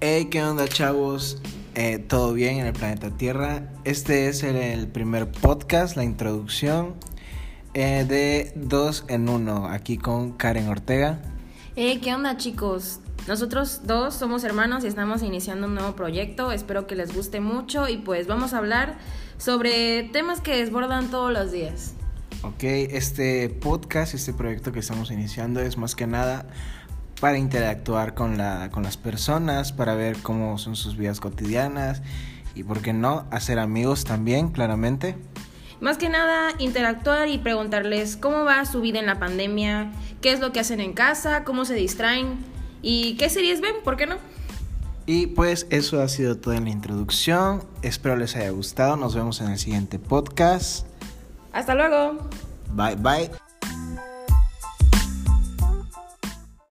Hey, ¿qué onda chavos? Eh, ¿Todo bien en el planeta Tierra? Este es el, primer podcast, la introducción eh, de Dos en Uno, aquí con Karen Ortega. Hey, ¿qué onda chicos? Nosotros dos somos hermanos y estamos iniciando un nuevo proyecto, espero que les guste mucho y pues vamos a hablar sobre temas que desbordan todos los días. Ok, este podcast, este proyecto que estamos iniciando es más que nada para interactuar con, la, con las personas, para ver cómo son sus vidas cotidianas y, ¿por qué no?, hacer amigos también, claramente. Más que nada, interactuar y preguntarles cómo va su vida en la pandemia, qué es lo que hacen en casa, cómo se distraen y qué series ven, ¿por qué no? Y pues eso ha sido todo en la introducción. Espero les haya gustado. Nos vemos en el siguiente podcast. Hasta luego. Bye bye.